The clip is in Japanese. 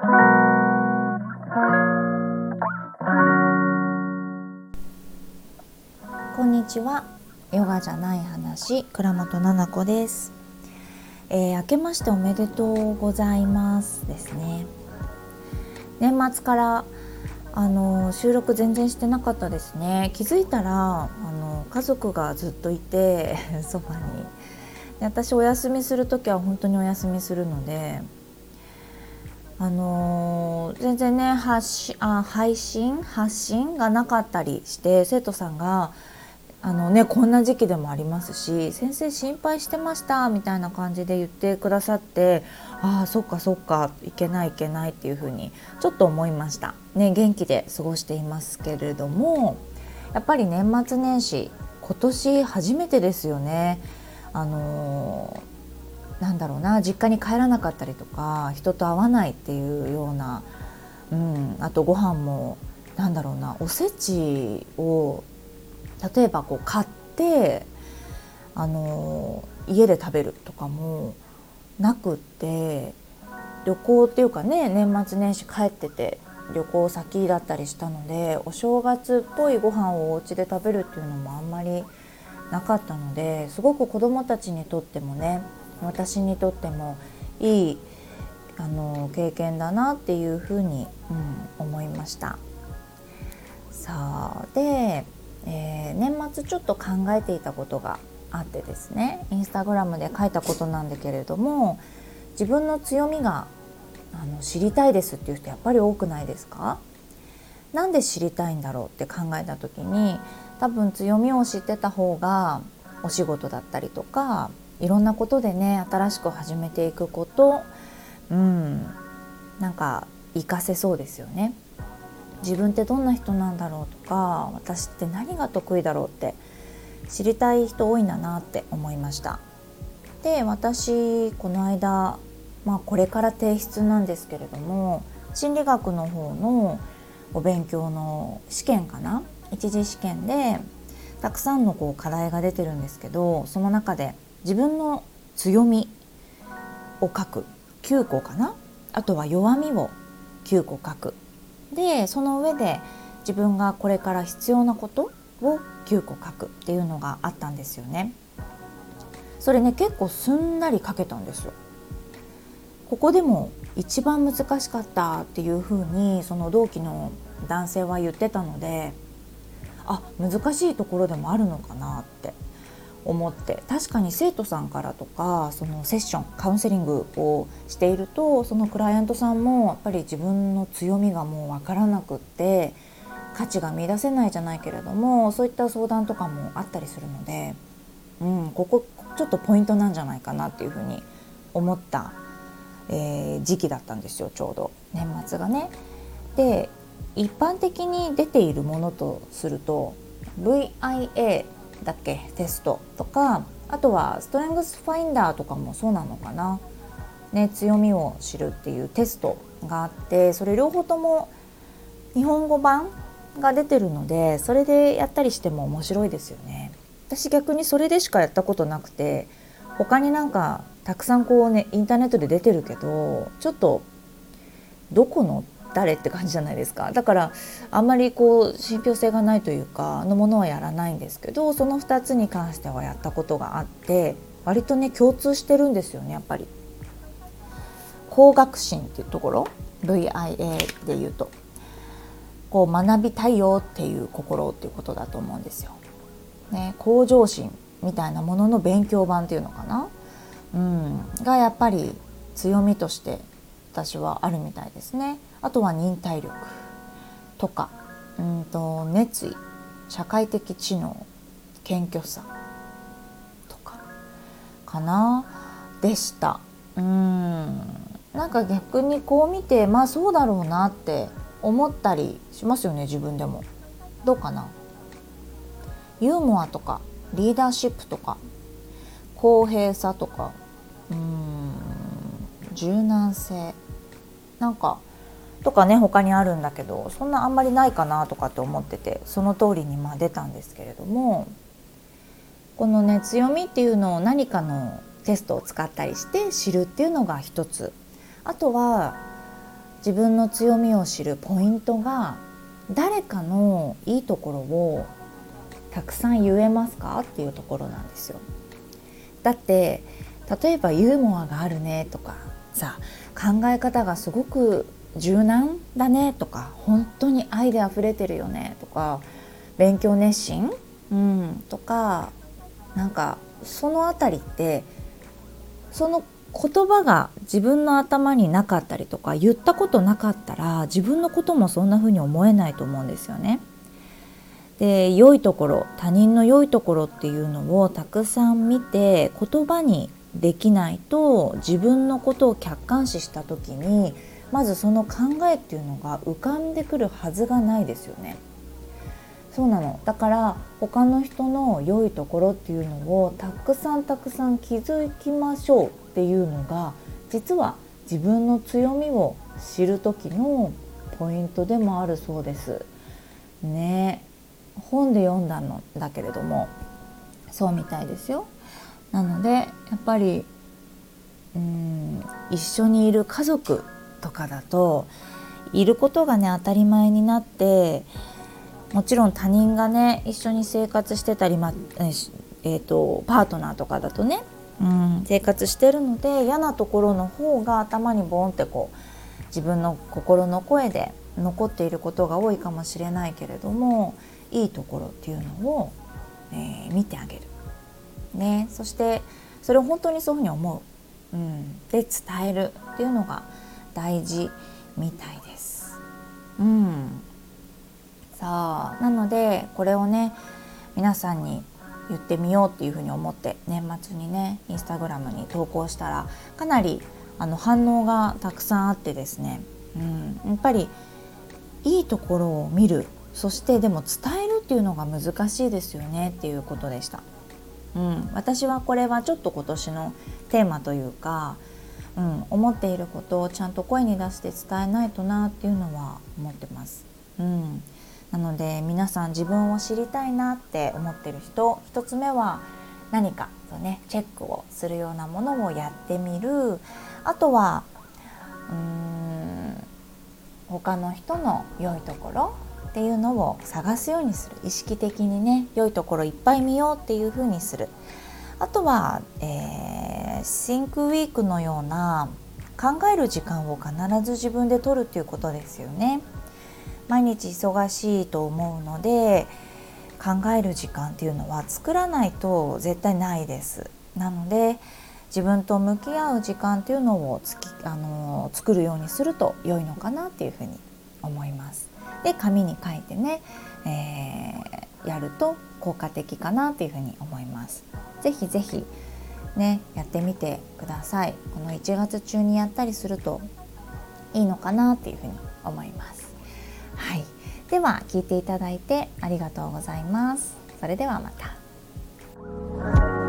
こんにちは。ヨガじゃない話倉本々子です、えー、明けましておめでとうございますですね。年末からあの収録全然してなかったですね。気づいたらあの家族がずっといて そばに。で私お休みする時は本当にお休みするのであのー、全然ね発信あ配信？発信がなかったりして生徒さんがあのねこんな時期でもありますし先生心配してましたみたいな感じで言ってくださってああそっかそっかいけないいけないっていうふうにちょっと思いました。ね元気で過ごしていますけれどもやっぱり年末年始今年初めてですよね。あのー、なんだろうな実家に帰らなかったりとか人と会わないっていうような、うん、あとご飯もなんだろうなおせちを例えばこう買ってあの家で食べるとかもなくって旅行っていうかね年末年始帰ってて旅行先だったりしたのでお正月っぽいご飯をお家で食べるっていうのもあんまりなかったのですごく子どもたちにとってもね私にとってもいいあの経験だなっていうふうに、うん、思いました。さあでえー、年末ちょっと考えていたことがあってですねインスタグラムで書いたことなんだけれども自分の強みがあの知りたいですっていう人やっぱり多くないですか？なんで知りたいんだろうって考えた時に多分強みを知ってた方がお仕事だったりとかいろんなことでね新しく始めていくことうんなんか活かせそうですよね。自分ってどんな人なんだろうとか私って何が得意だろうって知りたい人多いんだなって思いましたで私この間、まあ、これから提出なんですけれども心理学の方のお勉強の試験かな？一次試験でたくさんのこう課題が出てるんですけどその中で自分の強みを書く9個かな？あとは弱みを9個書くでその上で自分がこれから必要なことを9個書くっていうのがあったんですよね。それね結構すんなり書けたんですよ。ここでも一番難しかったっていうふうにその同期の男性は言ってたのであ難しいところでもあるのかなって思って確かに生徒さんからとかそのセッションカウンセリングをしているとそのクライアントさんもやっぱり自分の強みがもう分からなくって価値が見出せないじゃないけれどもそういった相談とかもあったりするので、うん、ここちょっとポイントなんじゃないかなっていうふうに思った、えー、時期だったんですよちょうど年末がね。で一般的に出ているものとすると VIA だっけ？テストとかあとはストレングスファインダーとかもそうなのかな、ね、強みを知るっていうテストがあってそれ両方とも日本語版が出てるのでそれでやったりしても面白いですよね。私逆にそれでしかやったことなくて他になんかたくさんこうねインターネットで出てるけどちょっとどこの誰って感じじゃないですかだからあんまりこう信憑性がないというかのものはやらないんですけどその2つに関してはやったことがあって割とね共通してるんですよねやっぱり。高学心っていうところ VIA で言うとこう学びたいよっていう心っていうことだと思うんですよ。ね、向上心みたいなものの勉強版っていうのかな、うん、がやっぱり強みとして私はあるみたいですね。あとは忍耐力とかうんと熱意社会的知能謙虚さとかかな。でした。うん。なんか逆にこう見てまあそうだろうなって思ったりしますよね自分でも。どうかな。ユーモアとかリーダーシップとか公平さとかうん柔軟性。なんかとかね他にあるんだけどそんなあんまりないかなとかって思っててその通りにまあ出たんですけれどもこのね強みっていうのを何かのテストを使ったりして知るっていうのが一つあとは自分の強みを知るポイントが誰かのいいところをたくさん言えますかっていうところなんですよ。だって例えばユーモアがあるねとかさ考え方がすごく柔軟だねとか本当に愛で溢れてるよねとか勉強熱心、うん、とかなんかその辺りってその言葉が自分の頭になかったりとか言ったことなかったら自分のこともそんな風に思えないと思うんですよね。で良いところ他人の良いところっていうのをたくさん見て言葉にできないと自分のことを客観視した時にまずその考えっていうのが浮かんでくるはずがないですよね。そうなのだから他の人の良いところっていうのをたくさんたくさん気づきましょうっていうのが実は自分の強みを知る時のポイントでもあるそうです。ね本で読んだのだけれどもそうみたいですよ。なのでやっぱりうん一緒にいる家族とかだといることがね当たり前になってもちろん他人がね一緒に生活してたり、まえーと、パートナーとかだとね、うん、生活してるので嫌なところの方が頭にボンってこう自分の心の声で残っていることが多いかもしれないけれどもいいところっていうのを、えー、見てあげる、ね、そしてそれを本当にそういうふうに思う、うん、で伝えるっていうのが大事みたいです。うん。さあなのでこれをね皆さんに言ってみようっていうふうに思って年末にねインスタグラムに投稿したらかなりあの反応がたくさんあってですね、うん、やっぱりいいところを見る。そしてでも伝えるっていうのが難しいですよねっていうことでした。うん、私はこれはちょっと今年のテーマというか、うん、思っていることをちゃんと声に出して伝えないとなっていうのは思ってます。うん、なので皆さん自分を知りたいなって思ってる人1つ目は何かとねチェックをするようなものをやってみる。あとはうーん他の人の良いところっていうのを探すようにする。意識的にね良いところいっぱい見ようっていう風にする。あとは、えー、シンクウィークのような考える時間を必ず自分で取るっていうことですよね。毎日忙しいと思うので考える時間っていうのは作らないと絶対ないです。なので自分と向き合う時間っていうのをつきあの作るようにすると良いのかなっていうふうに思います。で紙に書いてね、えー、やると効果的かなっていうふうに思います。ぜひぜひねやってみてくださいこの1月中にやったりするといいのかなっていうふうに思いますはい、では聞いていただいてありがとうございます。それではまた。